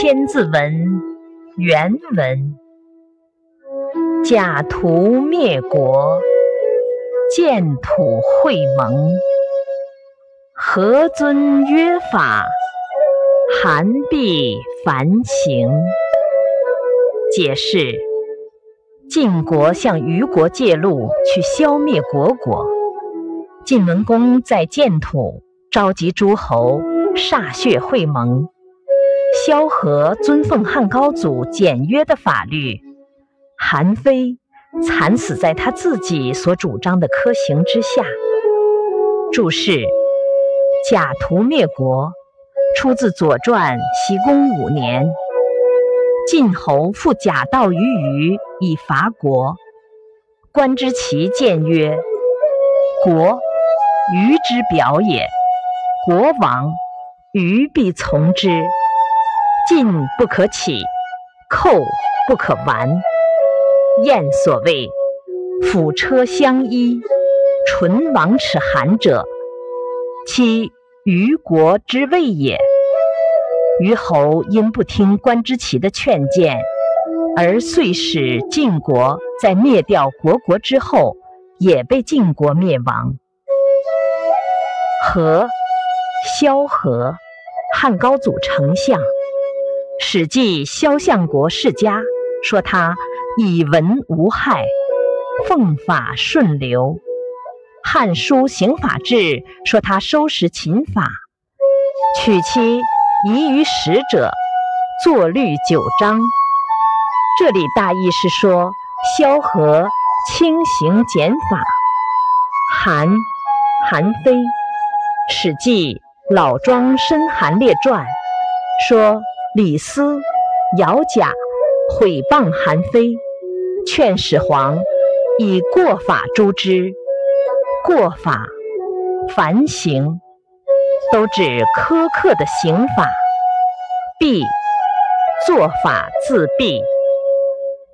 千字文原文：假途灭国，建土会盟。何尊约法，韩必凡行。解释：晋国向虞国借路去消灭虢国，晋文公在建土召集诸侯，歃血会盟。萧何尊奉汉高祖简约的法律，韩非惨死在他自己所主张的科行之下。注释：假途灭国，出自《左传》西公五年，晋侯复假道于虞以伐国。观之奇谏曰：“国，虞之表也；国亡，虞必从之。”进不可起，寇不可完。燕所谓“辅车相依，唇亡齿寒者”，其虞国之谓也。虞侯因不听关之奇的劝谏，而遂使晋国在灭掉虢国之后，也被晋国灭亡。何，萧何，汉高祖丞相。《史记·萧相国世家》说他以文无害，奉法顺流；《汉书·刑法志》说他收拾秦法，娶妻宜于使者，作律九章。这里大意是说萧何轻刑简法。韩，韩非，《史记·老庄申韩列传》说。李斯、姚贾毁谤韩非，劝始皇以过法诛之。过法、凡刑，都指苛刻的刑法。弊，做法自弊。